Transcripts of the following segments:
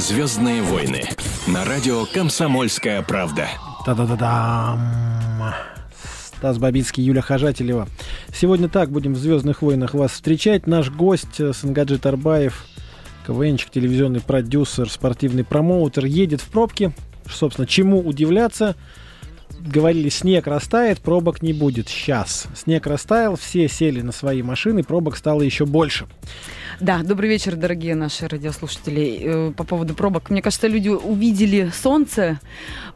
«Звездные войны» на радио «Комсомольская правда». Та-да-да-дам. Стас Бабицкий, Юля Хожателева. Сегодня так будем в «Звездных войнах» вас встречать. Наш гость э, Сангаджи Тарбаев, КВНчик, телевизионный продюсер, спортивный промоутер, едет в пробке. Собственно, чему удивляться? Говорили, снег растает, пробок не будет. Сейчас. Снег растаял, все сели на свои машины, пробок стало еще больше. Да, добрый вечер, дорогие наши радиослушатели. Э, по поводу пробок. Мне кажется, люди увидели солнце,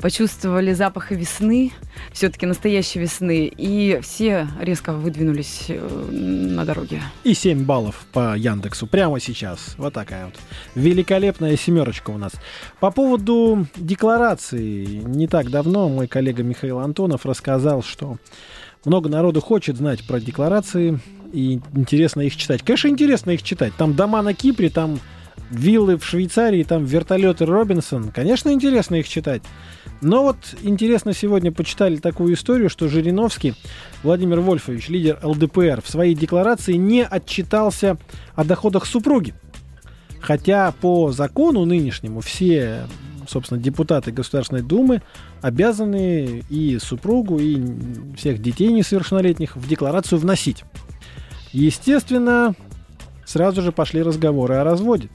почувствовали запах весны, все-таки настоящей весны, и все резко выдвинулись э, на дороге. И 7 баллов по Яндексу прямо сейчас. Вот такая вот великолепная семерочка у нас. По поводу декларации. Не так давно мой коллега Михаил Антонов рассказал, что много народу хочет знать про декларации, и интересно их читать. Конечно, интересно их читать. Там дома на Кипре, там виллы в Швейцарии, там вертолеты Робинсон. Конечно, интересно их читать. Но вот интересно сегодня почитали такую историю, что Жириновский Владимир Вольфович, лидер ЛДПР, в своей декларации не отчитался о доходах супруги. Хотя по закону нынешнему все, собственно, депутаты Государственной Думы обязаны и супругу, и всех детей несовершеннолетних в декларацию вносить. Естественно, сразу же пошли разговоры о разводе.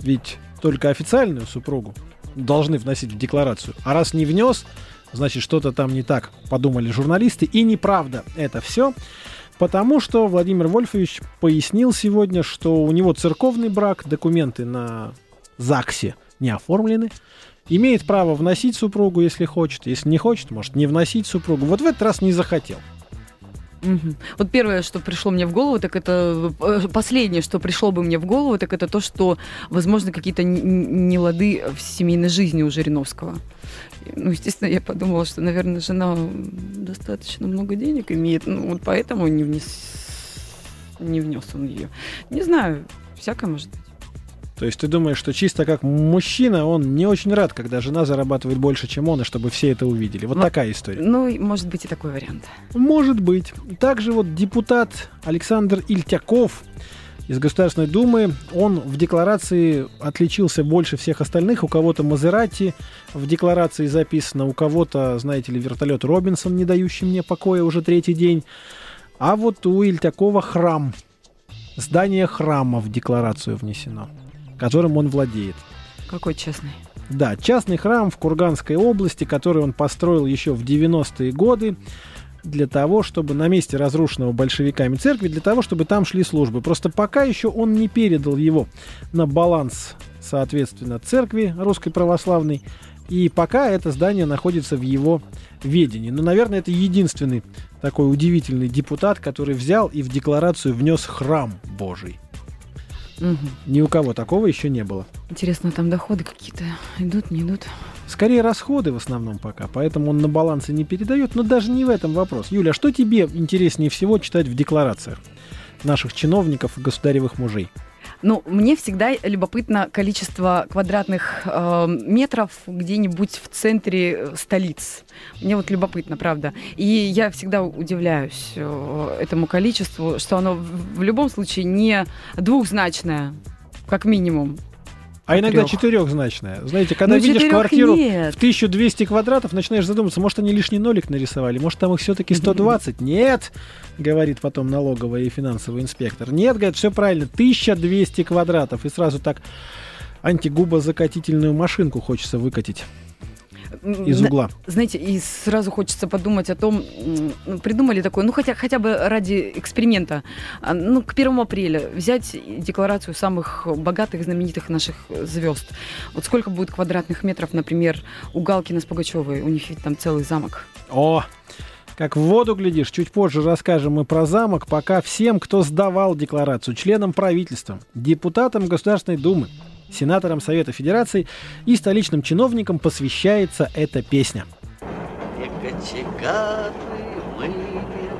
Ведь только официальную супругу должны вносить в декларацию. А раз не внес, значит что-то там не так, подумали журналисты. И неправда это все. Потому что Владимир Вольфович пояснил сегодня, что у него церковный брак, документы на ЗАГСе не оформлены. Имеет право вносить супругу, если хочет. Если не хочет, может не вносить супругу. Вот в этот раз не захотел. Вот первое, что пришло мне в голову, так это э, последнее, что пришло бы мне в голову, так это то, что, возможно, какие-то нелады в семейной жизни у Жириновского. Ну, естественно, я подумала, что, наверное, жена достаточно много денег имеет, ну, вот поэтому не внес, не внес он ее. Не знаю, всякое может быть. То есть ты думаешь, что чисто как мужчина, он не очень рад, когда жена зарабатывает больше, чем он, и чтобы все это увидели. Вот ну, такая история. Ну, может быть и такой вариант. Может быть. Также вот депутат Александр Ильтяков из Государственной Думы, он в декларации отличился больше всех остальных. У кого-то Мазерати в декларации записано, у кого-то, знаете ли, вертолет Робинсон, не дающий мне покоя уже третий день. А вот у Ильтякова храм. Здание храма в декларацию внесено которым он владеет. Какой частный? Да, частный храм в Курганской области, который он построил еще в 90-е годы для того, чтобы на месте разрушенного большевиками церкви, для того, чтобы там шли службы. Просто пока еще он не передал его на баланс, соответственно, церкви русской православной, и пока это здание находится в его ведении. Но, наверное, это единственный такой удивительный депутат, который взял и в декларацию внес храм Божий. Угу. Ни у кого такого еще не было. Интересно, там доходы какие-то идут, не идут? Скорее расходы в основном пока, поэтому он на балансе не передает, но даже не в этом вопрос. Юля, а что тебе интереснее всего читать в декларациях наших чиновников и государевых мужей? Ну, мне всегда любопытно количество квадратных э, метров где-нибудь в центре э, столиц. Мне вот любопытно, правда. И я всегда удивляюсь э, этому количеству, что оно в любом случае не двухзначное, как минимум. А иногда трех. четырехзначная. Знаете, когда ну, видишь квартиру нет. в 1200 квадратов, начинаешь задумываться, может, они лишний нолик нарисовали, может, там их все-таки 120. Нет, говорит потом налоговый и финансовый инспектор. Нет, говорит, все правильно, 1200 квадратов. И сразу так антигубозакатительную машинку хочется выкатить из угла. Знаете, и сразу хочется подумать о том, ну, придумали такое, ну хотя, хотя бы ради эксперимента, а, ну к 1 апреля взять декларацию самых богатых, знаменитых наших звезд. Вот сколько будет квадратных метров, например, у Галкина с Пугачевой, у них ведь там целый замок. О, как в воду глядишь, чуть позже расскажем мы про замок, пока всем, кто сдавал декларацию, членам правительства, депутатам Государственной Думы, сенаторам Совета Федерации и столичным чиновникам посвящается эта песня. мы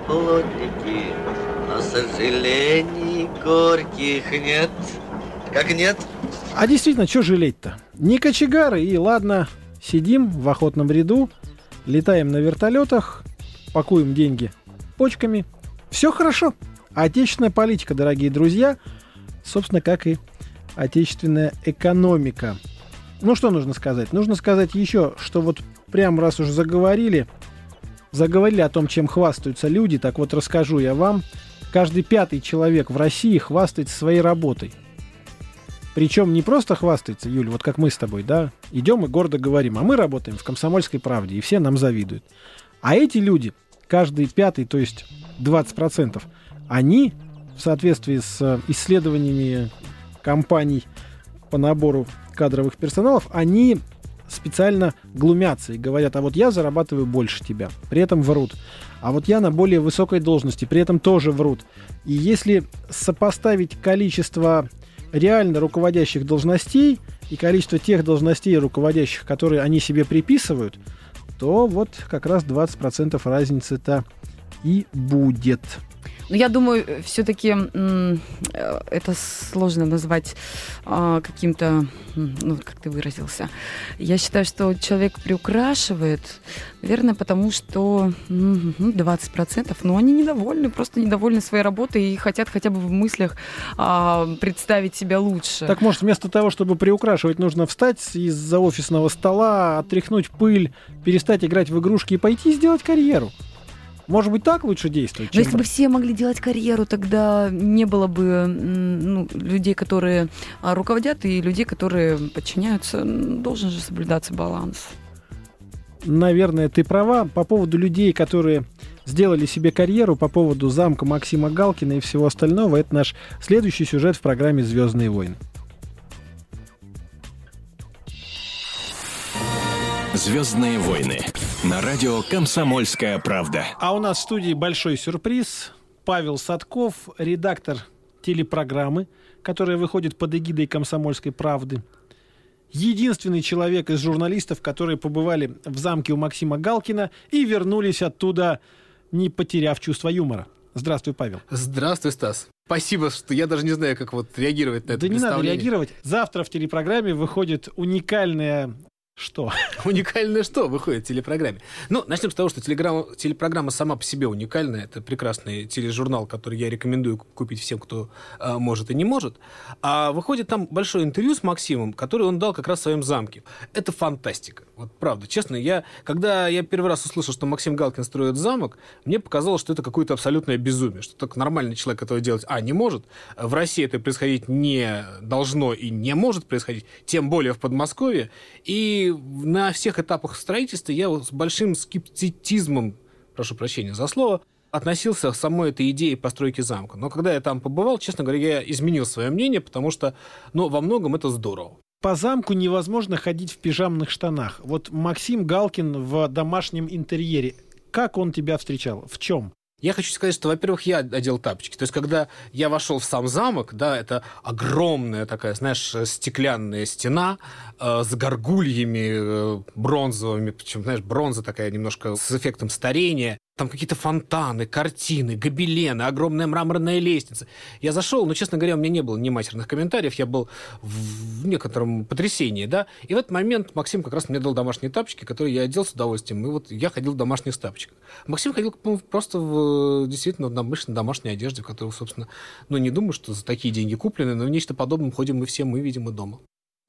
плотники, но сожалений горьких нет. Как нет? А действительно, что жалеть-то? Не кочегары, и ладно, сидим в охотном ряду, летаем на вертолетах, пакуем деньги почками. Все хорошо. Отечественная политика, дорогие друзья, собственно, как и отечественная экономика. Ну, что нужно сказать? Нужно сказать еще, что вот прям раз уже заговорили, заговорили о том, чем хвастаются люди, так вот расскажу я вам. Каждый пятый человек в России хвастается своей работой. Причем не просто хвастается, Юль, вот как мы с тобой, да, идем и гордо говорим, а мы работаем в «Комсомольской правде», и все нам завидуют. А эти люди, каждый пятый, то есть 20%, они в соответствии с э, исследованиями компаний по набору кадровых персоналов, они специально глумятся и говорят, а вот я зарабатываю больше тебя, при этом врут. А вот я на более высокой должности, при этом тоже врут. И если сопоставить количество реально руководящих должностей и количество тех должностей руководящих, которые они себе приписывают, то вот как раз 20% разницы-то и будет. Но ну, я думаю, все-таки э, это сложно назвать а, каким-то, ну, как ты выразился. Я считаю, что человек приукрашивает, наверное, потому что 20%, но они недовольны, просто недовольны своей работой и хотят хотя бы в мыслях а, представить себя лучше. Так может, вместо того, чтобы приукрашивать, нужно встать из-за офисного стола, отряхнуть пыль, перестать играть в игрушки и пойти сделать карьеру? Может быть, так лучше действовать? Но если бы все могли делать карьеру, тогда не было бы ну, людей, которые а, руководят, и людей, которые подчиняются. Должен же соблюдаться баланс. Наверное, ты права. По поводу людей, которые сделали себе карьеру, по поводу замка Максима Галкина и всего остального, это наш следующий сюжет в программе «Звездные войны». «Звездные войны» на радио «Комсомольская правда». А у нас в студии большой сюрприз. Павел Садков, редактор телепрограммы, которая выходит под эгидой «Комсомольской правды». Единственный человек из журналистов, которые побывали в замке у Максима Галкина и вернулись оттуда, не потеряв чувство юмора. Здравствуй, Павел. Здравствуй, Стас. Спасибо, что я даже не знаю, как вот реагировать на это Да не надо реагировать. Завтра в телепрограмме выходит уникальная что? Уникальное что выходит в телепрограмме? Ну, начнем с того, что телеграмма, телепрограмма сама по себе уникальная. Это прекрасный тележурнал, который я рекомендую купить всем, кто э, может и не может. А выходит там большое интервью с Максимом, которое он дал как раз в своем замке. Это фантастика. Вот правда, честно, я, когда я первый раз услышал, что Максим Галкин строит замок, мне показалось, что это какое-то абсолютное безумие, что так нормальный человек этого делать, а, не может. В России это происходить не должно и не может происходить, тем более в Подмосковье. И на всех этапах строительства я с большим скептицизмом, прошу прощения за слово, относился к самой этой идее постройки замка. Но когда я там побывал, честно говоря, я изменил свое мнение, потому что, ну, во многом это здорово. По замку невозможно ходить в пижамных штанах. Вот Максим Галкин в домашнем интерьере. Как он тебя встречал? В чем? Я хочу сказать, что, во-первых, я одел тапочки. То есть, когда я вошел в сам замок, да, это огромная такая, знаешь, стеклянная стена э, с горгульями э, бронзовыми, причем, знаешь, бронза такая немножко с эффектом старения. Там какие-то фонтаны, картины, гобелены, огромная мраморная лестница. Я зашел, но, честно говоря, у меня не было ни матерных комментариев, я был в некотором потрясении, да. И в этот момент Максим как раз мне дал домашние тапочки, которые я одел с удовольствием. И вот я ходил в домашних тапочках. Максим ходил просто в действительно в обычной домашней одежде, в которой, собственно, ну, не думаю, что за такие деньги куплены, но в нечто подобное ходим мы все, мы, видимо, дома.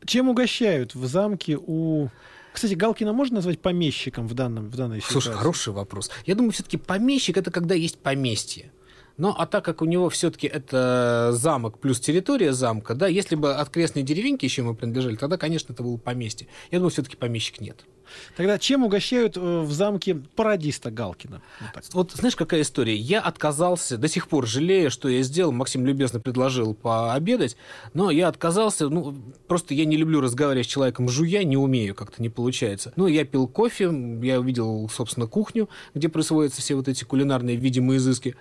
Чем угощают в замке у кстати, Галкина можно назвать помещиком в, данном, в данной ситуации? Слушай, хороший вопрос. Я думаю, все-таки помещик это когда есть поместье. Но а так как у него все-таки это замок плюс территория замка, да, если бы окрестные деревеньки еще ему принадлежали, тогда, конечно, это было поместье. Я думаю, все-таки помещик нет. Тогда чем угощают э, в замке пародиста Галкина? Вот, вот знаешь, какая история? Я отказался, до сих пор жалею, что я сделал. Максим любезно предложил пообедать, но я отказался. Ну, просто я не люблю разговаривать с человеком жуя, не умею, как-то не получается. Ну, я пил кофе, я увидел, собственно, кухню, где производятся все вот эти кулинарные видимые изыски.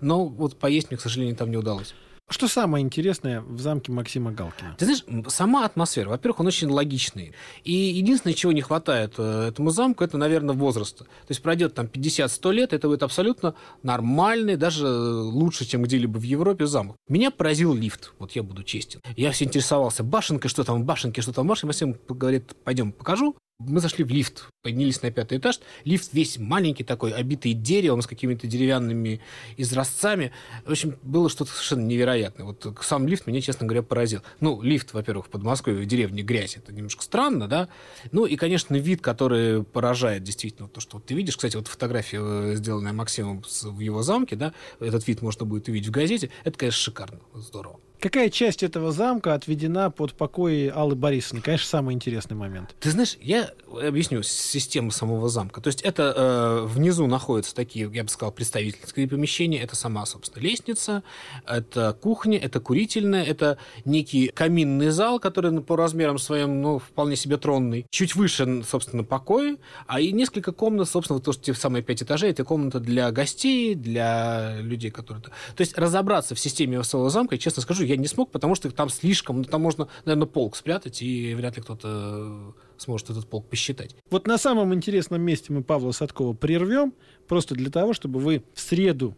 Но вот поесть мне, к сожалению, там не удалось. Что самое интересное в замке Максима Галкина? Ты знаешь, сама атмосфера. Во-первых, он очень логичный. И единственное, чего не хватает э, этому замку, это, наверное, возраста. То есть пройдет там 50-100 лет, это будет абсолютно нормальный, даже лучше, чем где-либо в Европе замок. Меня поразил лифт, вот я буду честен. Я все интересовался, башенкой, что там в башенке, что там в башенке. Максим говорит, пойдем покажу. Мы зашли в лифт, поднялись на пятый этаж. Лифт весь маленький такой, обитый деревом с какими-то деревянными изразцами. В общем, было что-то совершенно невероятное. Вот сам лифт меня, честно говоря, поразил. Ну, лифт, во-первых, в Подмосковье, в деревне грязь, это немножко странно, да? Ну и, конечно, вид, который поражает действительно. То, что вот ты видишь, кстати, вот фотография, э, сделанная Максимом в его замке, да, этот вид можно будет увидеть в газете. Это, конечно, шикарно, здорово. Какая часть этого замка отведена под покои Аллы Борисовны? Конечно, самый интересный момент. Ты знаешь, я объясню систему самого замка. То есть это э, внизу находятся такие, я бы сказал, представительские помещения. Это сама, собственно, лестница, это кухня, это курительная, это некий каминный зал, который по размерам своим, ну, вполне себе тронный. Чуть выше, собственно, покои, а и несколько комнат, собственно, то, что те самые пять этажей, это комната для гостей, для людей, которые... То есть разобраться в системе своего замка, честно скажу, я не смог, потому что там слишком, ну, там можно, наверное, полк спрятать, и вряд ли кто-то сможет этот полк посчитать. Вот на самом интересном месте мы Павла Садкова прервем, просто для того, чтобы вы в среду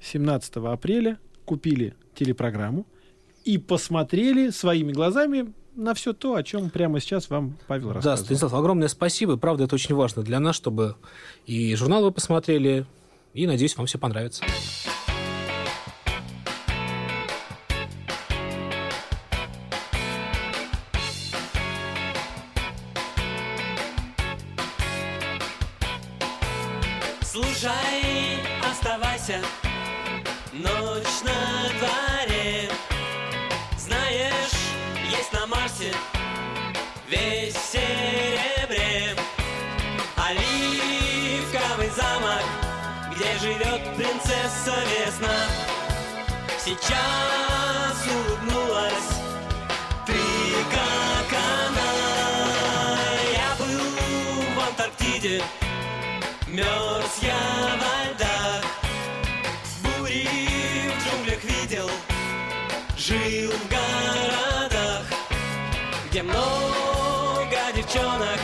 17 апреля купили телепрограмму и посмотрели своими глазами на все то, о чем прямо сейчас вам Павел рассказывал. Да, Станислав, огромное спасибо. Правда, это очень важно для нас, чтобы и журнал вы посмотрели, и, надеюсь, вам все понравится. Оставайся, ночь на дворе. Знаешь, есть на Марсе весь в серебре. Оливковый замок, где живет принцесса весна. Сейчас улыбнулась ты, как она. Я был в Антарктиде Мерз я во в городах Где много девчонок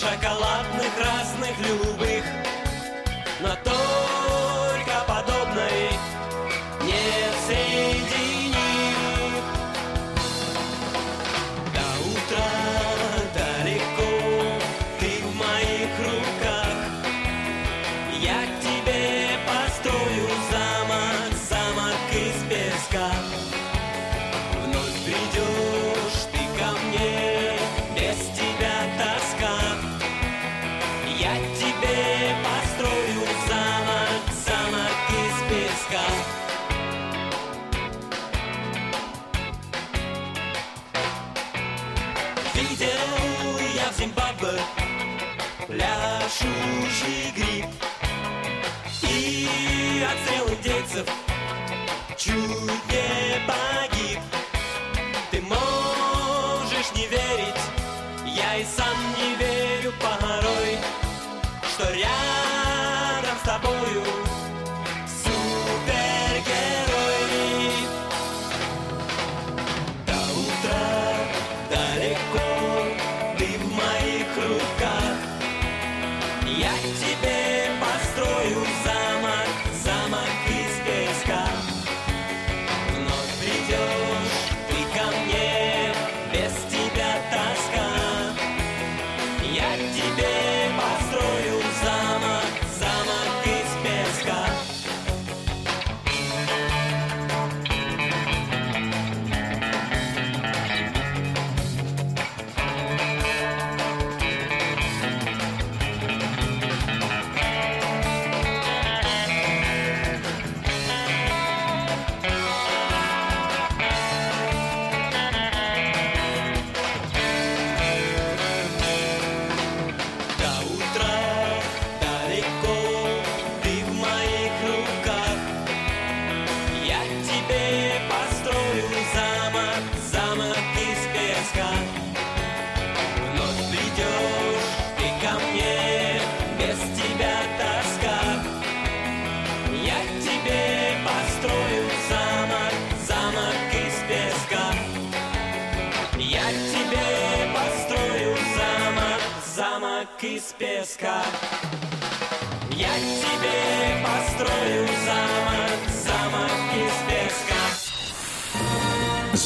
Шоколадных, разных, любых. Но только пляшущий гриб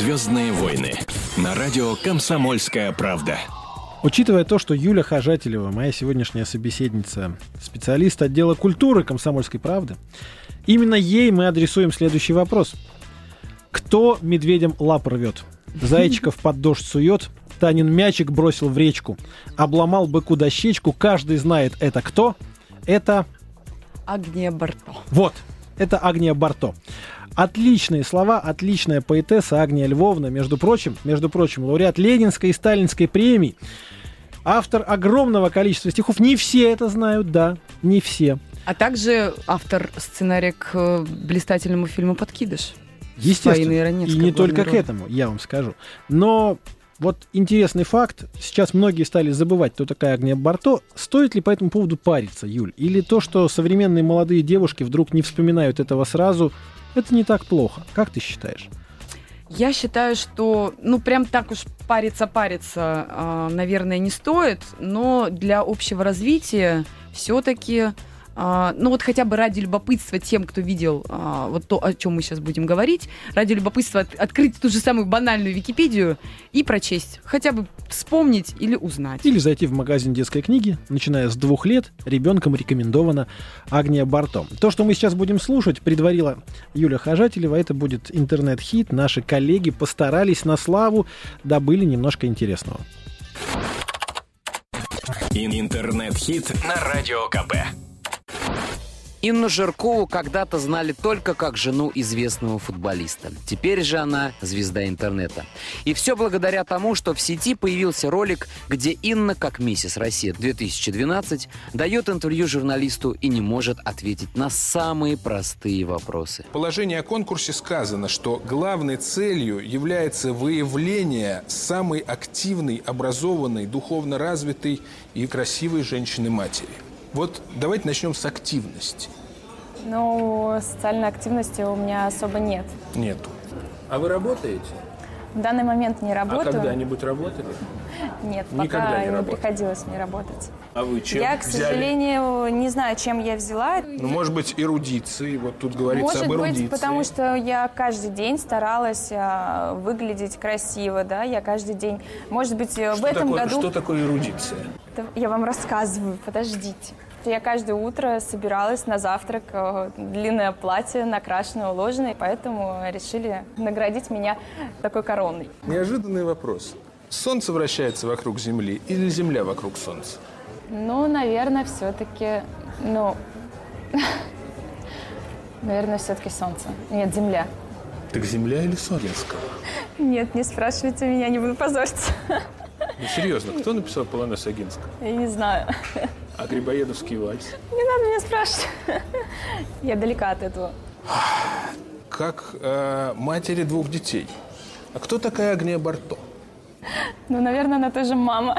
Звездные войны на радио Комсомольская правда. Учитывая то, что Юля Хожателева, моя сегодняшняя собеседница, специалист отдела культуры комсомольской правды, именно ей мы адресуем следующий вопрос. Кто медведям лап рвет? Зайчиков под дождь сует, Танин мячик бросил в речку, обломал быку дощечку, каждый знает это кто? Это Агния Барто. вот, это Агния Барто. Отличные слова, отличная поэтесса Агния Львовна, между прочим, между прочим, лауреат Ленинской и Сталинской премий. Автор огромного количества стихов. Не все это знают, да, не все. А также автор сценария к э, блистательному фильму «Подкидыш». Естественно. И не только к роли. этому, я вам скажу. Но вот интересный факт. Сейчас многие стали забывать, кто такая Агния Барто. Стоит ли по этому поводу париться, Юль? Или то, что современные молодые девушки вдруг не вспоминают этого сразу, это не так плохо? Как ты считаешь? Я считаю, что, ну, прям так уж париться-париться, а, наверное, не стоит, но для общего развития все-таки, ну, вот хотя бы ради любопытства тем, кто видел а, вот то, о чем мы сейчас будем говорить, ради любопытства от- открыть ту же самую банальную Википедию и прочесть, хотя бы вспомнить или узнать. Или зайти в магазин детской книги, начиная с двух лет, ребенком рекомендована Агния Барто. То, что мы сейчас будем слушать, предварила Юля Хожателева, это будет интернет-хит. Наши коллеги постарались на славу, добыли немножко интересного. Ин- Интернет-хит на Радио КП. Инну Жиркову когда-то знали только как жену известного футболиста. Теперь же она звезда интернета. И все благодаря тому, что в сети появился ролик, где Инна, как миссис Россия-2012, дает интервью журналисту и не может ответить на самые простые вопросы. В положении о конкурсе сказано, что главной целью является выявление самой активной, образованной, духовно развитой и красивой женщины-матери. Вот давайте начнем с активности. Ну, социальной активности у меня особо нет. Нету. А вы работаете? В данный момент не А работаю. когда-нибудь работали? Нет, Никогда пока не не, приходилось мне работать. А вы чем я, к взяли? сожалению, не знаю, чем я взяла. Ну, может быть, эрудиции. Вот тут говорится Может об эрудиции. быть, потому что я каждый день старалась а, выглядеть красиво, да, я каждый день. Может быть, э, в Что этом такое, году... что такое эрудиция? Это Я вам рассказываю, подождите. Я каждое утро собиралась на завтрак, длинное платье, накрашенное, уложенное, поэтому решили наградить меня такой короной. Неожиданный вопрос. Солнце вращается вокруг Земли или Земля вокруг Солнца? Ну, наверное, все-таки, ну, наверное, все-таки солнце. Нет, земля. Так Земля или Солнцка? Нет, не спрашивайте меня, не буду позориться. Ну, серьезно, кто написал полонез Агинского? Я не знаю. А Грибоедовский вальс? Не надо меня спрашивать. Я далека от этого. Как э, матери двух детей. А кто такая Агния Барто? Ну, наверное, она тоже мама.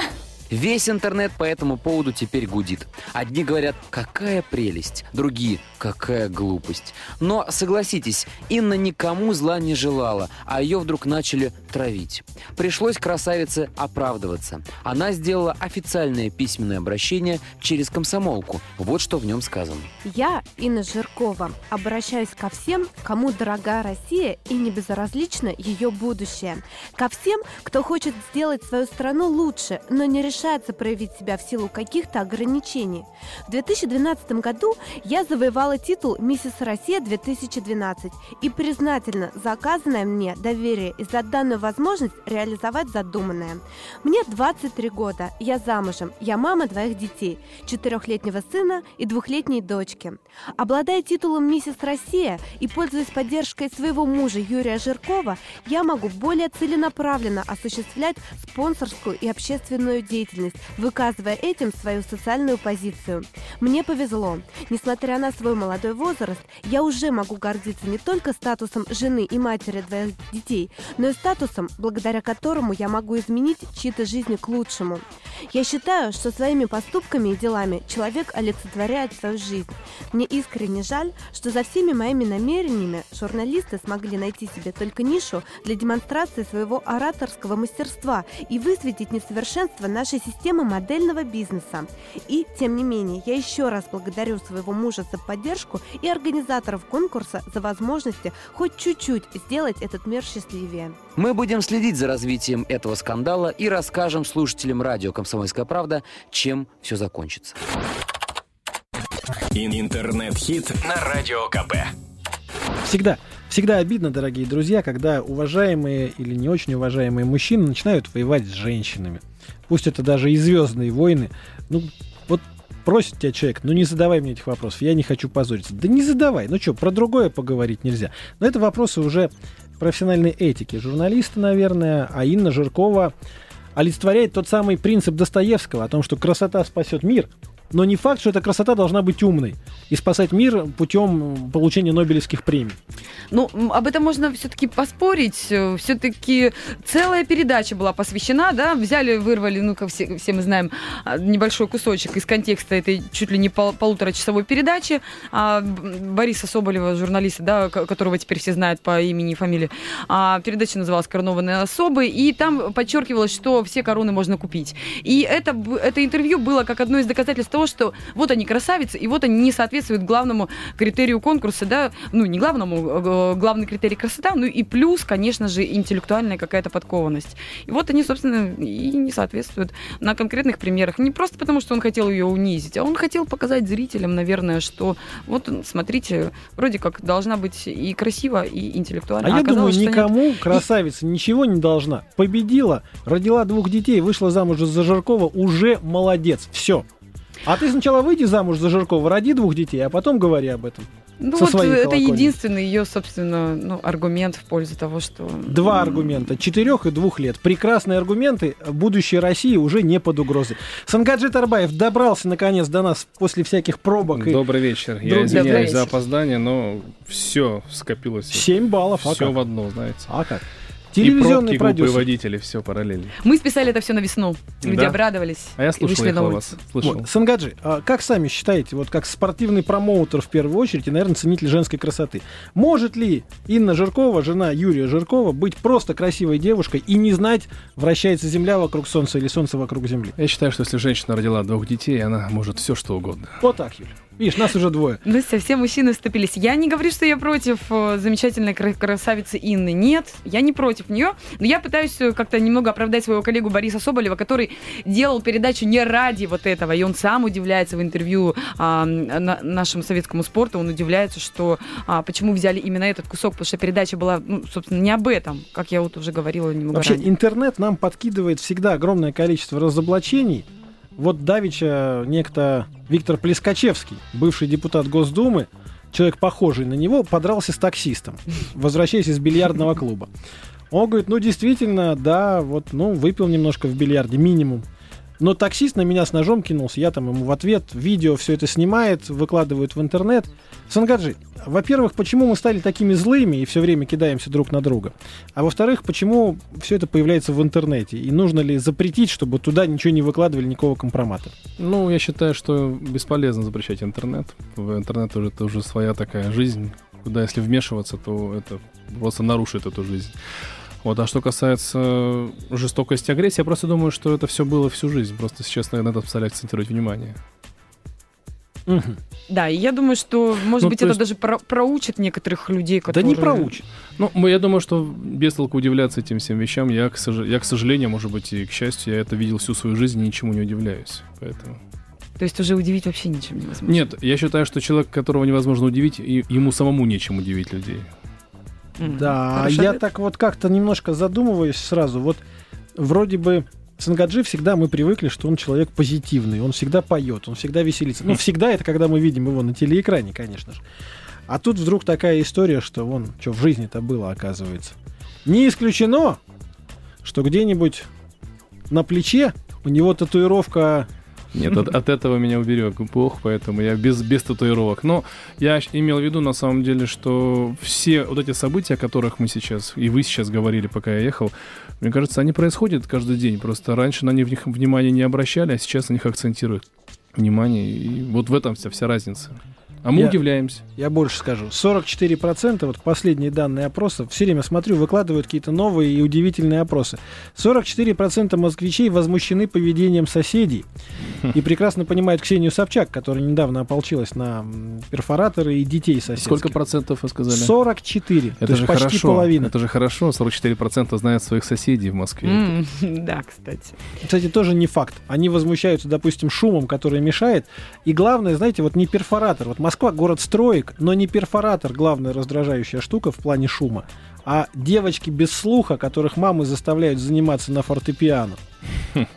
Весь интернет по этому поводу теперь гудит. Одни говорят, какая прелесть, другие, какая глупость. Но, согласитесь, Инна никому зла не желала, а ее вдруг начали травить. Пришлось красавице оправдываться. Она сделала официальное письменное обращение через комсомолку. Вот что в нем сказано. Я, Инна Жиркова, обращаюсь ко всем, кому дорога Россия и не безразлично ее будущее. Ко всем, кто хочет сделать свою страну лучше, но не решается проявить себя в силу каких-то ограничений. В 2012 году я завоевала титул «Миссис Россия-2012» и признательна за оказанное мне доверие и за данную возможность реализовать задуманное. Мне 23 года, я замужем, я мама двоих детей, четырехлетнего сына и двухлетней дочки. Обладая титулом «Миссис Россия» и пользуясь поддержкой своего мужа Юрия Жиркова, я могу более целенаправленно осуществлять спонсорскую и общественную деятельность, выказывая этим свою социальную позицию. Мне повезло. Несмотря на свой молодой возраст, я уже могу гордиться не только статусом жены и матери двоих детей, но и статусом, благодаря которому я могу изменить чьи-то жизни к лучшему. Я считаю, что своими поступками и делами человек олицетворяет свою жизнь. Мне искренне жаль, что за всеми моими намерениями журналисты смогли найти себе только нишу для демонстрации своего ораторского мастерства и высветить несовершенство нашей экосистемы модельного бизнеса. И, тем не менее, я еще раз благодарю своего мужа за поддержку и организаторов конкурса за возможности хоть чуть-чуть сделать этот мир счастливее. Мы будем следить за развитием этого скандала и расскажем слушателям радио «Комсомольская правда», чем все закончится. Интернет-хит на Радио КП. Всегда, всегда обидно, дорогие друзья, когда уважаемые или не очень уважаемые мужчины начинают воевать с женщинами. Пусть это даже и звездные войны. Ну, вот просит тебя человек, ну не задавай мне этих вопросов, я не хочу позориться. Да не задавай, ну что, про другое поговорить нельзя. Но это вопросы уже профессиональной этики. Журналисты, наверное, а Инна Жиркова олицетворяет тот самый принцип Достоевского о том, что красота спасет мир, но не факт, что эта красота должна быть умной и спасать мир путем получения Нобелевских премий. Ну, об этом можно все-таки поспорить. Все-таки целая передача была посвящена, да, взяли, вырвали, ну, как все, все мы знаем, а, небольшой кусочек из контекста этой чуть ли не пол- полуторачасовой передачи а, Бориса Соболева, журналиста, да, ко- которого теперь все знают по имени и фамилии. А, передача называлась «Коронованные особы», и там подчеркивалось, что все короны можно купить. И это, это интервью было как одно из доказательств того, что вот они красавицы, и вот они не соответствуют главному критерию конкурса, да, ну, не главному, э, главный критерий красота, ну и плюс, конечно же, интеллектуальная какая-то подкованность. И вот они, собственно, и не соответствуют на конкретных примерах. Не просто потому, что он хотел ее унизить, а он хотел показать зрителям, наверное, что вот, смотрите, вроде как должна быть и красиво, и интеллектуально. А, я думаю, что нет. никому красавица ничего не должна. Победила, родила двух детей, вышла замуж за Жиркова, уже молодец. Все. А ты сначала выйди замуж за Жиркова, роди двух детей, а потом говори об этом. Ну, со вот своей это колокольни. единственный ее, собственно, ну, аргумент в пользу того, что... Два аргумента. Четырех и двух лет. Прекрасные аргументы. Будущее России уже не под угрозой. Сангаджи Тарбаев добрался наконец до нас после всяких пробок. и Добрый вечер. Я Друг- извиняюсь Добрый за опоздание, но все скопилось. Семь баллов. А Все как? в одно, знаете. А как? И Телевизионный пробки, глупые продюсер. водители, все параллельно. Мы списали это все на весну. Люди Да. обрадовались. А я и ехал на вас. Слышал. Вот, Сангаджи, а как сами считаете, вот как спортивный промоутер в первую очередь и, наверное, ценитель женской красоты, может ли Инна Жиркова, жена Юрия Жиркова, быть просто красивой девушкой и не знать, вращается Земля вокруг Солнца или Солнце вокруг Земли? Я считаю, что если женщина родила двух детей, она может все что угодно. Вот так, Юля. Видишь, нас уже двое. Ну все, все мужчины вступились. Я не говорю, что я против э, замечательной кра- красавицы Инны. Нет, я не против нее. Но я пытаюсь э, как-то немного оправдать своего коллегу Бориса Соболева, который делал передачу не ради вот этого. И он сам удивляется в интервью а, на- нашему советскому спорту. Он удивляется, что а, почему взяли именно этот кусок, потому что передача была, ну, собственно, не об этом, как я вот уже говорила немного Вообще, ранее. интернет нам подкидывает всегда огромное количество разоблачений. Вот Давича некто Виктор Плескачевский, бывший депутат Госдумы, человек похожий на него, подрался с таксистом, возвращаясь из бильярдного клуба. Он говорит, ну действительно, да, вот, ну, выпил немножко в бильярде, минимум. Но таксист на меня с ножом кинулся, я там ему в ответ видео все это снимает, выкладывают в интернет. Сангаджи, во-первых, почему мы стали такими злыми и все время кидаемся друг на друга? А во-вторых, почему все это появляется в интернете? И нужно ли запретить, чтобы туда ничего не выкладывали, никакого компромата? Ну, я считаю, что бесполезно запрещать интернет. В интернет уже это уже своя такая жизнь, куда если вмешиваться, то это просто нарушит эту жизнь. Вот, а что касается жестокости и агрессии, я просто думаю, что это все было всю жизнь. Просто сейчас, наверное, надо стали акцентировать внимание. Мгм. Да, и я думаю, что, может Ну, быть, то это есть- даже про- проучит некоторых людей, Да которые... не проучит. Ну, я думаю, что без толку удивляться этим всем вещам. Я, к, сож- я, к сожалению, может быть, и к счастью, я это видел всю свою жизнь и ничему не удивляюсь. Поэтому... То есть уже удивить вообще ничем невозможно. Нет, я считаю, что человек, которого невозможно удивить, и ему самому нечем удивить людей. Да, хорошо. я так вот как-то немножко задумываюсь сразу. Вот вроде бы Сангаджи всегда мы привыкли, что он человек позитивный, он всегда поет, он всегда веселится. Ну, всегда это когда мы видим его на телеэкране, конечно же. А тут вдруг такая история, что вон, что в жизни-то было, оказывается. Не исключено, что где-нибудь на плече у него татуировка Нет, от, от этого меня уберег Бог, поэтому я без, без татуировок. Но я имел в виду, на самом деле, что все вот эти события, о которых мы сейчас, и вы сейчас говорили, пока я ехал, мне кажется, они происходят каждый день. Просто раньше на них внимания не обращали, а сейчас на них акцентируют внимание. И вот в этом вся, вся разница. А мы Я- удивляемся. Я больше скажу. 44%, вот последние данные опросов, все время смотрю, выкладывают какие-то новые и удивительные опросы. 44% москвичей возмущены поведением соседей. И прекрасно понимают Ксению Собчак, которая недавно ополчилась на перфораторы и детей соседских. Сколько процентов вы сказали? 44. Это же почти хорошо. половина. Это же хорошо. 44% знают своих соседей в Москве. М, Да, кстати. Кстати, тоже не факт. Они возмущаются, допустим, шумом, который мешает. И главное, знаете, вот не перфоратор. Вот Москва город строек, но не перфоратор главная раздражающая штука в плане шума, а девочки без слуха, которых мамы заставляют заниматься на фортепиано.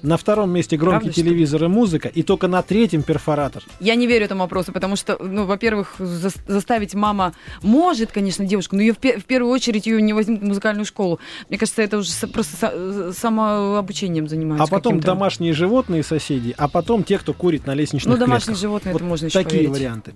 На втором месте громкий Правда, что телевизор и музыка, и только на третьем перфоратор. Я не верю этому опросу, потому что, ну, во-первых, зас- заставить мама может, конечно, девушку, но ее в, пе- в первую очередь ее не возьмут в музыкальную школу. Мне кажется, это уже просто со- самообучением занимаются. А потом каким-то. домашние животные соседи, а потом те, кто курит на лестничных Ну, домашние клетках. животные, Вот это можно еще такие поверить. варианты.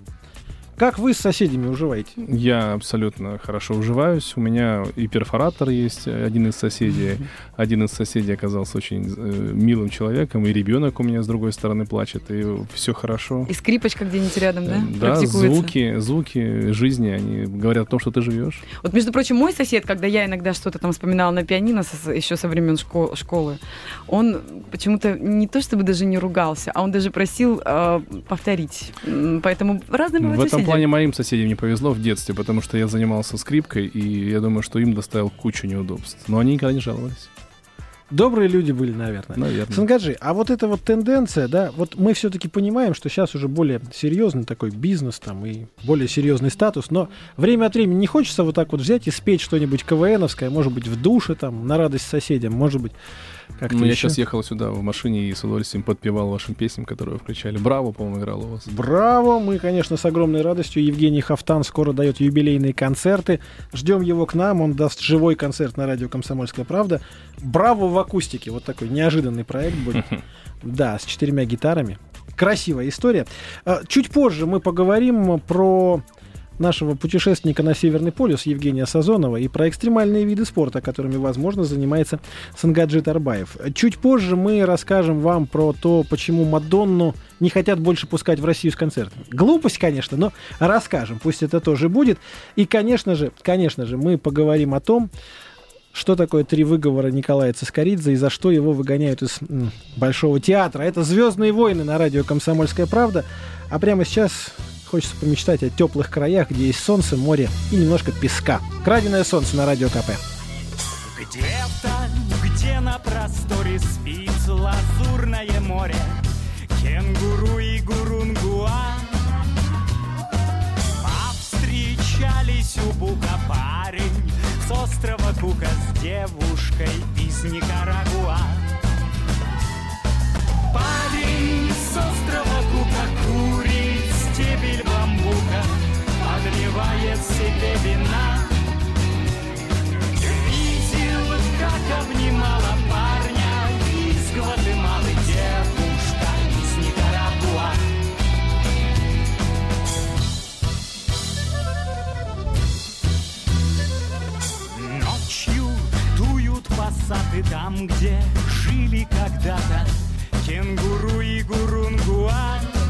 Как вы с соседями уживаете? Я абсолютно хорошо уживаюсь. У меня и перфоратор есть, э, один из соседей. Один из соседей оказался очень э, милым человеком, и ребенок у меня с другой стороны плачет, и все хорошо. И скрипочка где-нибудь рядом, да? Да, звуки, звуки жизни, они говорят о том, что ты живешь. Вот, между прочим, мой сосед, когда я иногда что-то там вспоминала на пианино со- еще со времен шко- школы, он почему-то не то чтобы даже не ругался, а он даже просил э, повторить. Поэтому разные бывают этом соседи. Плане моим соседям не повезло в детстве, потому что я занимался скрипкой, и я думаю, что им доставил кучу неудобств. Но они никогда не жаловались. Добрые люди были, наверное. Наверное. Сангаджи, а вот эта вот тенденция, да, вот мы все-таки понимаем, что сейчас уже более серьезный такой бизнес там и более серьезный статус, но время от времени не хочется вот так вот взять и спеть что-нибудь КВНовское, может быть, в душе там, на радость соседям, может быть, как-то Ну, я еще. сейчас ехал сюда в машине и с удовольствием подпевал вашим песням, которые вы включали. Браво, по-моему, играл у вас. Браво! Мы, конечно, с огромной радостью. Евгений Хафтан скоро дает юбилейные концерты. Ждем его к нам. Он даст живой концерт на радио «Комсомольская правда». Браво в акустике. Вот такой неожиданный проект будет. Да, с четырьмя гитарами. Красивая история. А, Чуть позже мы поговорим про нашего путешественника на Северный полюс Евгения Сазонова и про экстремальные виды спорта, которыми, возможно, занимается Сангаджит Арбаев. Чуть позже мы расскажем вам про то, почему Мадонну не хотят больше пускать в Россию с концертами. Глупость, конечно, но расскажем, пусть это тоже будет. И, конечно же, конечно же, мы поговорим о том, что такое три выговора Николая Цискоридзе и за что его выгоняют из м, Большого театра. Это «Звездные войны» на радио «Комсомольская правда». А прямо сейчас хочется помечтать о теплых краях, где есть солнце, море и немножко песка. Краденое солнце на радио КП. Где-то, где на просторе спит лазурное море, Кенгуру и гурунгуа Повстречались у Бука парень с острова Кука с девушкой из Никарагуа. Парень с острова подливает себе вина. Видел, как обнимала парня из Гватемалы девушка из Никарагуа. Ночью дуют пассаты там, где жили когда-то кенгуру и гурунгуа.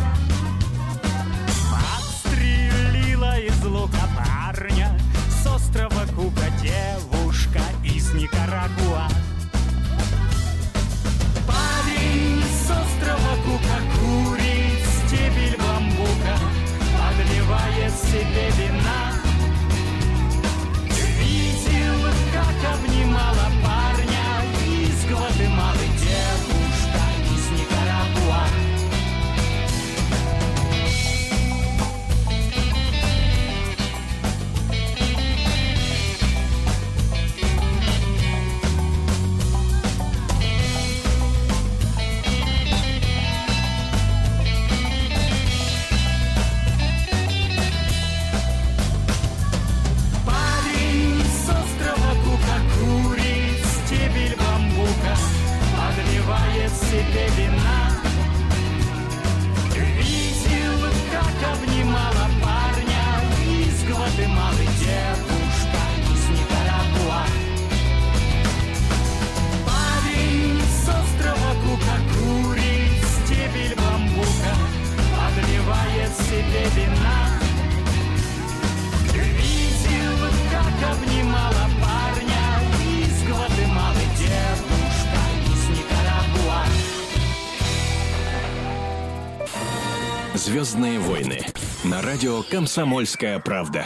Радио Комсомольская правда.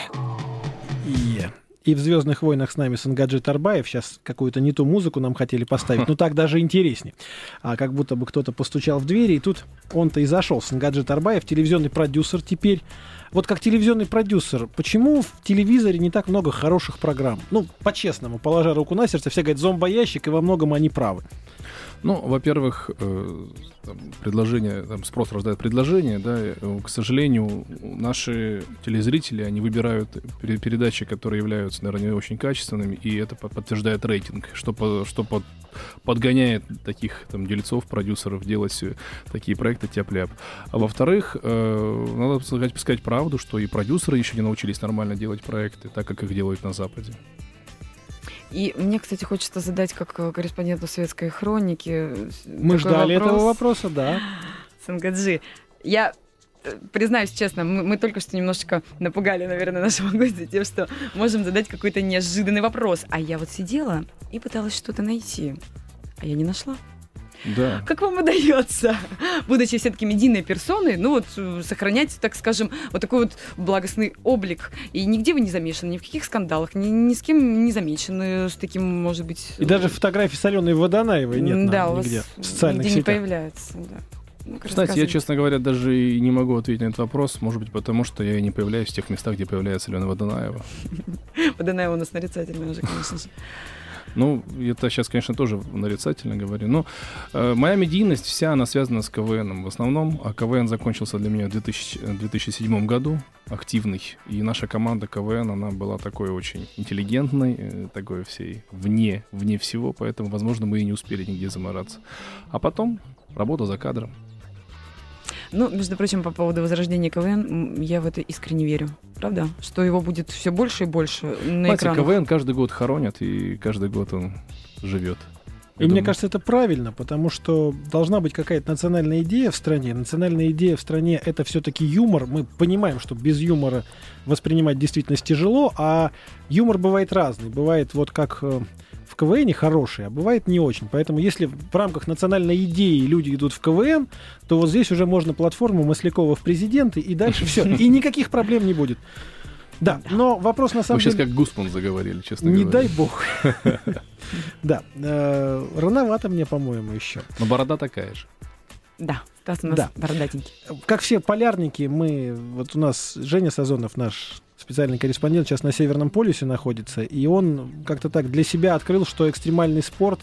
И, и в «Звездных войнах» с нами Сангаджи Тарбаев. Сейчас какую-то не ту музыку нам хотели поставить. Ну, так даже интереснее. А как будто бы кто-то постучал в двери, и тут он-то и зашел. Сангаджи Тарбаев, телевизионный продюсер теперь. Вот как телевизионный продюсер, почему в телевизоре не так много хороших программ? Ну, по-честному, положа руку на сердце, все говорят зомбоящик, и во многом они правы. Ну, во-первых, э, там, предложение, там, спрос рождает предложение, да, э, к сожалению, наши телезрители, они выбирают пере- передачи, которые являются, наверное, не очень качественными, и это по- подтверждает рейтинг, что, по- что под- подгоняет таких там дельцов, продюсеров делать э, такие проекты тяп-ляп. А во-вторых, э, надо сказать, сказать правду, что и продюсеры еще не научились нормально делать проекты, так как их делают на Западе. И мне, кстати, хочется задать как э, корреспонденту светской хроники. э, Мы такой ждали вопрос. этого вопроса, да. Сангаджи, я э, признаюсь честно, мы, мы только что немножечко напугали, наверное, нашего гостя тем, что можем задать какой-то неожиданный вопрос. А я вот сидела и пыталась что-то найти, а я не нашла. Да. Как вам удается, будучи все-таки медийной персоной, ну вот э, сохранять, так скажем, вот такой вот благостный облик, и нигде вы не замешаны, ни в каких скандалах, ни, ни с кем не замечены с таким, может быть... И даже фотографии с Аленой Водонаевой нет на- да, у вас нигде в социальных нигде не сетях. появляется. Да. Ну-ка, Кстати, я, честно говоря, даже и не могу ответить на этот вопрос. Может быть, потому что я и не появляюсь в тех местах, где появляется Алена Водонаева. Водонаева у нас нарицательная уже, конечно же. Ну, это сейчас, конечно, тоже нарицательно говорю. Но э, моя медийность вся, она связана с КВНом в основном. А КВН закончился для меня в 2000 э, 2007 году, активный. И наша команда КВН, она была такой очень интеллигентной, э, такой всей вне, вне всего. Поэтому, возможно, мы и не успели нигде замораться. А потом работа за кадром. Ну, между прочим, по поводу возрождения КВН, я в это искренне верю. Правда? Что его будет все больше и больше на Знаете, экранах. КВН каждый год хоронят, и каждый год он живет. И Я мне думаю, кажется, это правильно, потому что должна быть какая-то национальная идея в стране. Национальная идея в стране это все-таки юмор. Мы понимаем, что без юмора воспринимать действительность тяжело, а юмор бывает разный. Бывает вот как э, в КВН хороший, а бывает не очень. Поэтому если в рамках национальной идеи люди идут в КВН, то вот здесь уже можно платформу Маслякова в президенты, и дальше все. И никаких проблем не будет. Да, но вопрос на самом Вы сейчас деле... как Гусман заговорили, честно Не говоря. дай бог. Да, э, рановато мне, по-моему, еще. Но борода такая же. Да, у нас Да. бородатенький. Как все полярники, мы... Вот у нас Женя Сазонов, наш специальный корреспондент, сейчас на Северном полюсе находится, и он как-то так для себя открыл, что экстремальный спорт,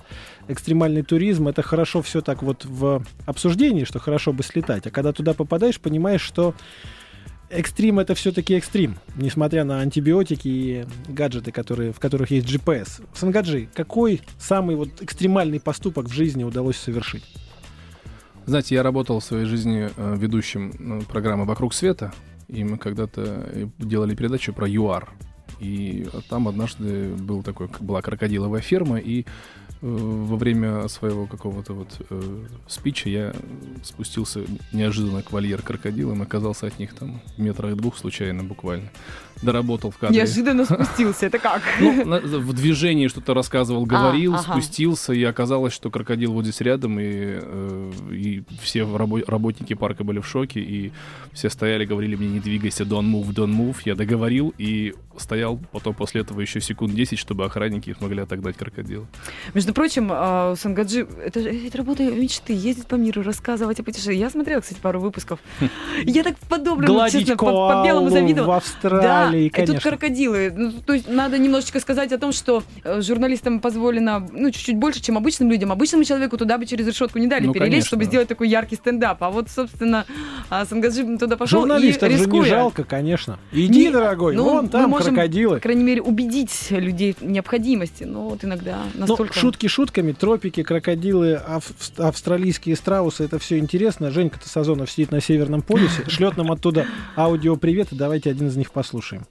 экстремальный туризм, это хорошо все так вот в обсуждении, что хорошо бы слетать, а когда туда попадаешь, понимаешь, что экстрим это все-таки экстрим, несмотря на антибиотики и гаджеты, которые, в которых есть GPS. Сангаджи, какой самый вот экстремальный поступок в жизни удалось совершить? Знаете, я работал в своей жизни э, ведущим ну, программы «Вокруг света», и мы когда-то э, делали передачу про ЮАР. И там однажды был такой, была крокодиловая ферма, и э, во время своего какого-то вот э, спича я спустился неожиданно к вольер крокодилам, оказался от них там метрах двух случайно буквально. Доработал в кадре. Неожиданно спустился, это как? Ну, на- в движении что-то рассказывал, говорил, А, ага. спустился, и оказалось, что крокодил вот здесь рядом, и, э, и все рабо- работники парка были в шоке, и все стояли, говорили мне, не двигайся, don't move, don't move. Я договорил, и стоял потом после этого еще секунд 10, чтобы охранники смогли отогнать крокодила. Между прочим, а, Сангаджи, это, это работа мечты, ездить по миру, рассказывать о путешествиях. Я смотрела, кстати, пару выпусков. Я так по-доброму, честно, по- по-белому завидовала. в Австралии, да, и тут конечно. крокодилы. Ну, то есть надо немножечко сказать о том, что э, журналистам позволено, ну, чуть-чуть больше, чем обычным людям. Обычному человеку туда бы через решетку не дали Ну, перелезть, конечно. чтобы сделать такой яркий стендап. А вот, собственно, а, Сангаджи туда пошел и Журналистов же не рискуя. жалко, конечно. Иди, Не- дорогой, ну, вон мы там можем, крокодилы. По крайней мере, убедить людей необходимости. Но вот иногда Ну, настолько... шутки шутками, тропики, крокодилы, ав- австралийские страусы, это все интересно. Женька Сазонов сидит на Северном полюсе, шлет нам оттуда аудио привет, и давайте один из них послушаем.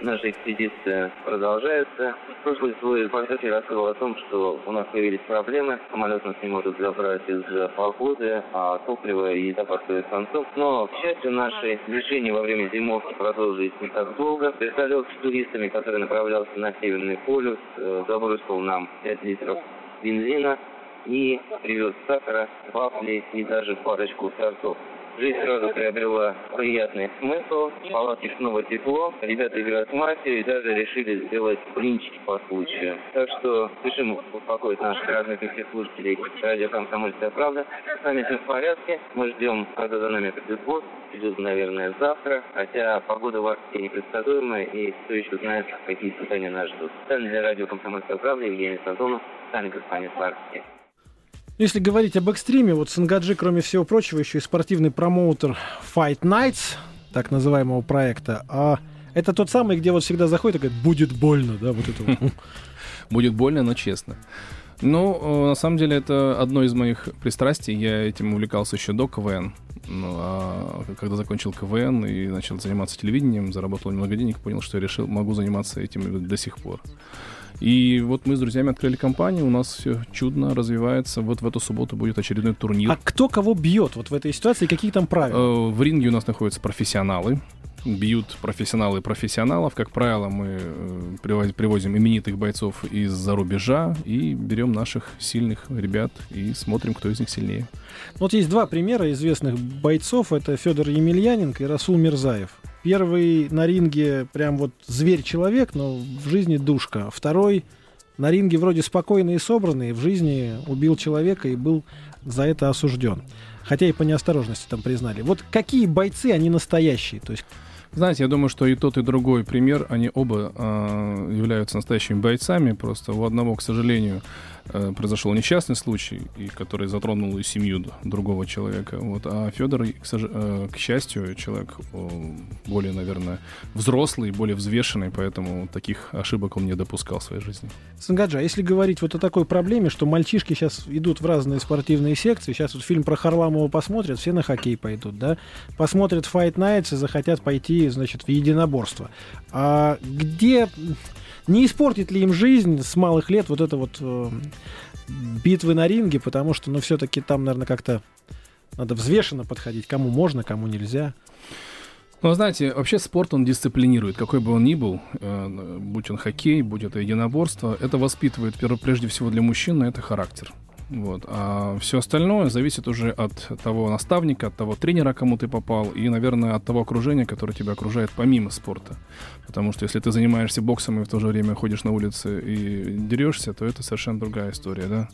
Наша экспедиция продолжается. Прошлый свой подкаст я рассказывал о том, что у нас появились проблемы. Самолет нас не может забрать из погоды, а топливо и запас к концу. Но, к счастью, наши движения во время зимовки продолжились не так долго. Вертолет с туристами, который направлялся на Северный полюс, э, забросил нам 5 литров бензина и привез сахара, вафли и даже парочку тортов. Жизнь сразу приобрела приятный смысл. В палатке снова тепло. Ребята играют в мафию и даже решили сделать блинчики по случаю. Так что спешим успокоить наших развитых слушателей радио «Комсомольская правда». С нами все в порядке. Мы ждем, когда за нами придет босс. Придет, наверное, завтра. Хотя погода в Арктике непредсказуемая и кто еще знает, какие испытания нас ждут. Специально для радио «Комсомольская правда» Евгений Сазонов, специальный корреспондент в Арктике. Если говорить об экстриме, вот Сангаджи, кроме всего прочего, еще и спортивный промоутер Fight Nights, так называемого проекта. А это тот самый, где вот всегда заходит и говорит, будет больно, да, вот это. Будет больно, но честно. Ну, э, на самом деле, это одно из моих пристрастий. Я этим увлекался еще до КВН. Ну, а когда закончил КВН и начал заниматься телевидением, заработал немного денег, понял, что я решил, могу заниматься этим до сих пор. И вот мы с друзьями открыли компанию, у нас все чудно развивается. Вот в эту субботу будет очередной турнир. А кто кого бьет вот в этой ситуации, какие там правила? Э, В ринге у нас находятся профессионалы. Бьют профессионалы профессионалов. Как правило, мы э, привоз- привозим именитых бойцов из-за рубежа и берем наших сильных ребят и смотрим, кто из них сильнее. Вот есть два примера известных бойцов. Это Федор Емельяненко и Расул Мирзаев. Первый на ринге прям вот зверь-человек, но в жизни душка. Второй на ринге вроде спокойный и собранный, в жизни убил человека и был за это осужден. Хотя и по неосторожности там признали. Вот какие бойцы, они настоящие? То есть Знаете, я думаю, что и тот, и другой пример, они оба э, являются настоящими бойцами. Просто у одного, к сожалению, произошел несчастный случай, и который затронул и семью другого человека. Вот. А Федор, к, сож- э, к счастью, человек э, более, наверное, взрослый, более взвешенный, поэтому таких ошибок он не допускал в своей жизни. Сангаджа, а если говорить вот о такой проблеме, что мальчишки сейчас идут в разные спортивные секции, сейчас вот фильм про Харламова посмотрят, все на хоккей пойдут, да, посмотрят Fight Nights и захотят пойти, значит, в единоборство. А где не испортит ли им жизнь с малых лет вот это вот э, битвы на ринге, потому что, ну, все-таки там, наверное, как-то надо взвешенно подходить, кому можно, кому нельзя. Ну, знаете, вообще спорт, он дисциплинирует, какой бы он ни был, э, будь он хоккей, будь это единоборство, это воспитывает, прежде всего для мужчины, это характер. Вот. А все остальное зависит уже от того наставника, от того тренера, кому ты попал, и, наверное, от того окружения, которое тебя окружает помимо спорта. Потому что если ты занимаешься боксом и в то же время ходишь на улице и дерешься, то это совершенно другая история, да?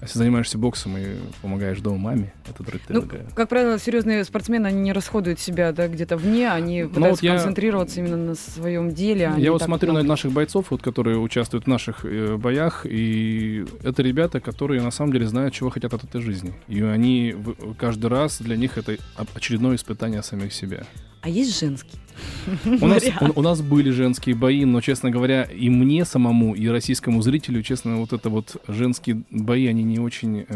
А если занимаешься боксом и помогаешь дома маме, это Ну, как правило, серьезные спортсмены, они не расходуют себя да, где-то вне, они пытаются Ну, вот я- концентрироваться именно на своем деле. а Я вот смотрю на много. наших бойцов, вот, которые участвуют в наших э, боях, и это ребята, которые на самом деле знают, чего хотят от этой жизни. И они каждый раз для них это очередное испытание самих себя. А есть женский? У нас, у, у нас были женские бои, но, честно говоря, и мне самому, и российскому зрителю, честно, вот это вот женские бои, они не очень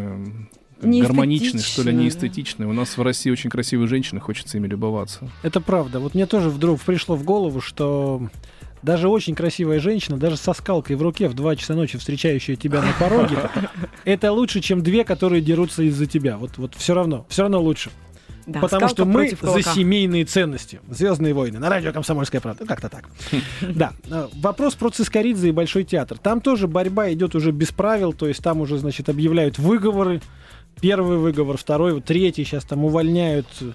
Не гармоничны, что ли, не эстетичны. У нас в России очень красивые женщины, хочется ими любоваться. Это правда. Вот мне тоже вдруг пришло в голову, что даже очень красивая женщина, даже со скалкой в руке в 2 часа ночи встречающая тебя на пороге, это лучше, чем две, которые дерутся из-за тебя. Вот, вот все равно, все равно лучше. Да, Потому что мы за семейные ценности. Звездные войны. На радио Комсомольская правда. Как-то так. Да. э, Вопрос про Цискоридзе и Большой театр. Там тоже борьба идет уже без правил. То есть там уже, значит, объявляют выговоры. Первый выговор, второй, третий. Сейчас там увольняют э,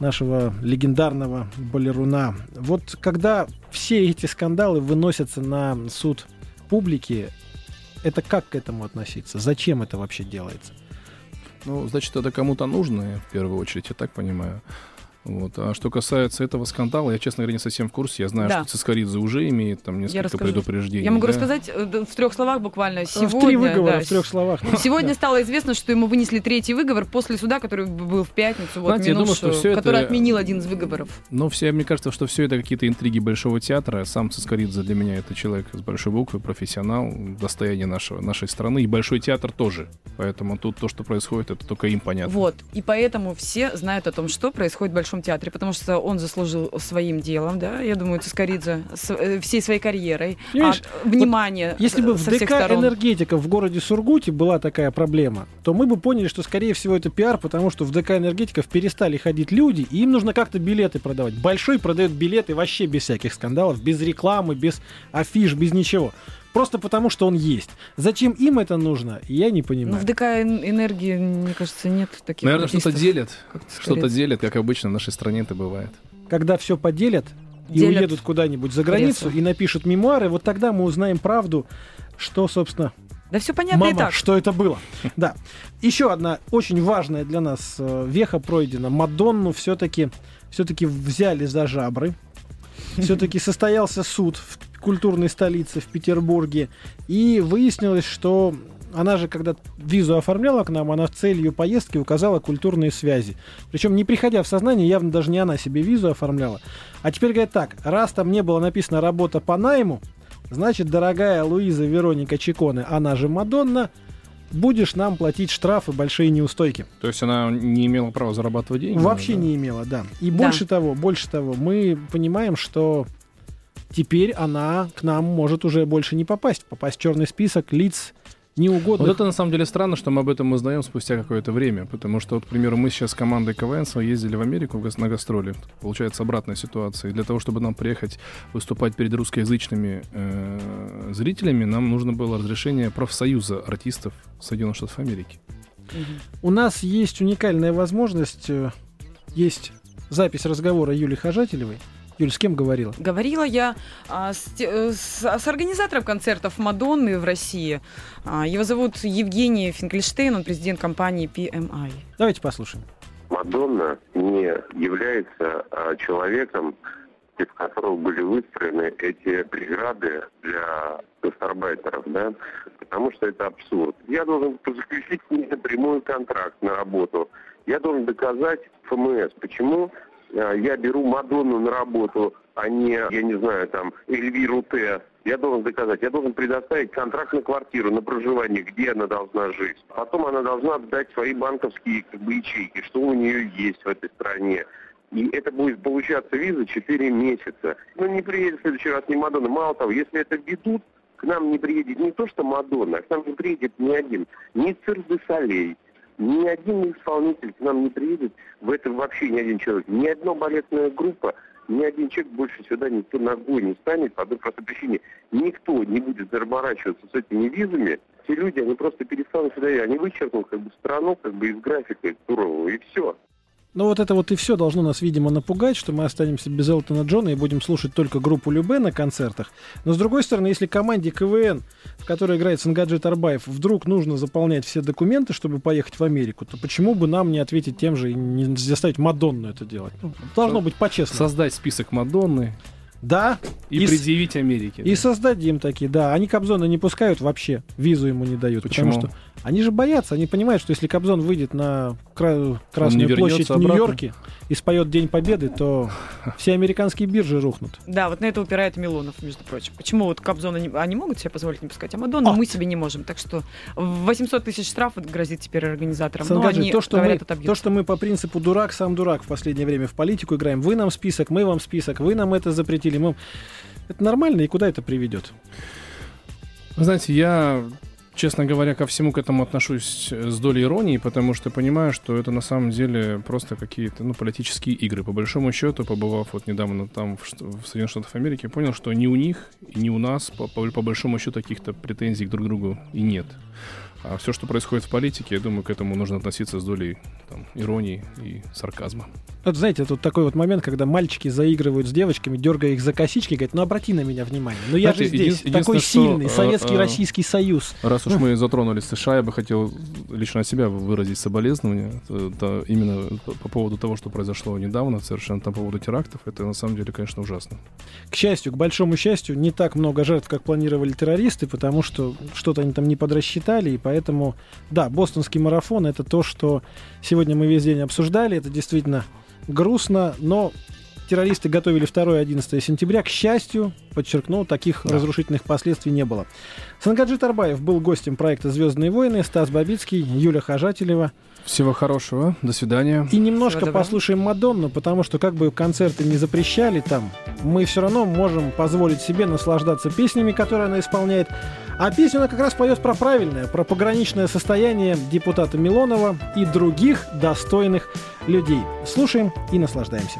нашего легендарного балеруна. Вот когда все эти скандалы выносятся на суд публики, это как к этому относиться? Зачем это вообще делается? Ну, значит, это кому-то нужно, я в первую очередь, я так понимаю. Вот. А что касается этого скандала, я, честно говоря, не совсем в курсе. Я знаю, Да. что Цискоридзе уже имеет там Я несколько расскажу. предупреждений. Я могу да. рассказать э, в трех словах буквально. в Сегодня, три выговора, да, в трех словах. Сегодня стало известно, что ему вынесли третий выговор после суда, который был в пятницу, вот, Знаете, я думаю, что всё это- который отменил один из выговоров. Но все, мне кажется, что все это какие-то интриги Большого театра. Сам Цискоридзе для меня это человек с большой буквы, профессионал, достояние нашего, нашей страны. И Большой театр тоже. Поэтому тут то, что происходит, это только им понятно. Вот. И поэтому все знают о том, что происходит в Большом театре, потому что он заслужил своим делом, да, я думаю, Цискоридзе, с- э, всей своей карьерой, Понимаешь, от внимания Если бы в ДК энергетика в городе Сургуте была такая проблема, то мы бы поняли, что скорее всего это пиар, потому что в ДК энергетиков перестали ходить люди, и им нужно как-то билеты продавать. Большой продает билеты вообще без всяких скандалов, без рекламы, без афиш, без ничего. Просто потому, что он есть. Зачем им это нужно, я не Ну, понимаю. в ДК эн- энергии, мне кажется, нет таких Наверное, что-то делят. Что-то делят, как обычно в нашей стране это бывает. Когда все поделят и Делят уедут куда-нибудь за границу прессу. и напишут мемуары, вот тогда мы узнаем правду, что, собственно, Да все понятно и Мама, так. что это было? Да. Еще одна очень важная для нас э, веха пройдена. Мадонну все-таки все-таки взяли за жабры. Все-таки состоялся суд в культурной столице в Петербурге. И выяснилось, что она же, когда визу оформляла к нам, она в цель ее поездки указала культурные связи. Причем, не приходя в сознание, явно даже не она себе визу оформляла. А теперь говорят так, раз там не было написано «работа по найму», значит, дорогая Луиза Вероника Чиконе, она же Мадонна, будешь нам платить штрафы, большие неустойки. То есть она не имела права зарабатывать деньги? Вообще да? не имела, да. И Да. больше того, больше того, мы понимаем, что теперь она к нам может уже больше не попасть, попасть в черный список лиц неугодных. Вот это на самом деле странно, что мы об этом узнаем спустя какое-то время, потому что, вот, к примеру, мы сейчас с командой КВН ездили в Америку на гастроли. Получается обратная ситуация. И для того, чтобы нам приехать выступать перед русскоязычными э, зрителями, нам нужно было разрешение профсоюза артистов Соединенных Штатов Америки. У нас есть уникальная возможность, э, есть запись разговора Юли Хожателевой. Юль, с кем говорила? Говорила я а, с, э, с- с организатором концертов Мадонны в России. А, его зовут Евгений Финкельштейн, он президент компании PMI. Давайте послушаем. Мадонна не является а, человеком, из которого были выстроены эти преграды для гастарбайтеров, да, потому что это абсурд. Я должен заключить с напрямую контракт на работу. Я должен доказать ФМС, почему а, я беру Мадонну на работу, а не, я не знаю, там, Эльвиру Т. Я должен доказать, я должен предоставить контракт на квартиру, на проживание, где она должна жить. Потом она должна отдать свои банковские как бы, ячейки, что у нее есть в этой стране. И это будет получаться виза 4 месяца. Ну, не приедет в следующий раз ни Мадонна. Мало того, если это ведут, к нам не приедет не то, что Мадонна, а к нам не приедет ни один, ни Цирк де Солей, ни один исполнитель к нам не приедет, в этом вообще ни один человек, ни одна балетная группа, ни один человек больше сюда никто ногой не станет по одной простой причине. Никто не будет заморачиваться с этими визами. Те люди, они просто перестанут сюда, они вычеркнут как бы страну как бы из графика турового, и все. Ну вот это вот и все должно нас, видимо, напугать, что мы останемся без Элтона Джона и будем слушать только группу Любе на концертах. Но с другой стороны, если команде КВН, в которой играет Сангаджи Тарбаев, вдруг нужно заполнять все документы, чтобы поехать в Америку, то почему бы нам не ответить тем же и не заставить Мадонну это делать? Ну, должно быть по-честному. Создать список Мадонны Да. и, с- предъявить Америке. И создадим такие, да. Они Кобзона не пускают вообще, визу ему не дают. Почему? Потому что они же боятся, они понимают, что если Кобзон выйдет на Кра- Красную площадь в? Нью-Йорке и споет День Победы, то все американские биржи рухнут. Да, вот на это упирает Милонов, между прочим. Почему вот Кобзона не- они могут себе позволить не пускать, а Мадонну мы себе не можем. Так что 800 тысяч штрафов грозит теперь организаторам. Но Сангаджи, они то, что мы, говорят, то, отобьются. что мы по принципу дурак, сам дурак в последнее время в политику играем. Вы нам список, мы вам список, вы нам это запретили. Мы... Это нормально, и куда это приведет? Вы знаете, я, честно говоря, ко всему к этому отношусь с долей иронии, потому что понимаю, что это на самом деле просто какие-то ну, политические игры. По большому счету, побывав вот недавно там в, в Соединенных Штатах Америки, понял, что ни у них, ни у нас, по, по- по большому счету, каких-то претензий друг к другу и нет. А все, что происходит в политике, я думаю, к этому нужно относиться с долей там, иронии и сарказма. Вот знаете, тут такой вот момент, когда мальчики заигрывают с девочками, дергая их за косички, говорят, ну обрати на меня внимание. Ну я Знаете, же здесь, един- такой сильный, что, Советский э, э, Российский Союз. Раз уж мы затронули США, я бы хотел лично от себя выразить соболезнования. Это именно по по поводу того, что произошло недавно, совершенно там по поводу терактов. Это на самом деле, конечно, ужасно. К счастью, к большому счастью, не так много жертв, как планировали террористы, потому что что-то они там не подрасчитали, и поэтому, да, бостонский марафон — это то, что сегодня мы весь день обсуждали, это действительно грустно, но террористы готовили 2 и 11 сентября. К счастью, подчеркну, таких разрушительных последствий не было. Сангаджи Тарбаев был гостем проекта «Звездные войны», Стас Бабицкий, Юля Хожателева. Всего хорошего, до свидания. И немножко Всего послушаем Мадонну, потому что как бы концерты не запрещали там, мы все равно можем позволить себе наслаждаться песнями, которые она исполняет. А песню она как раз поет про правильное, про пограничное состояние депутата Милонова и других достойных людей. Слушаем и наслаждаемся.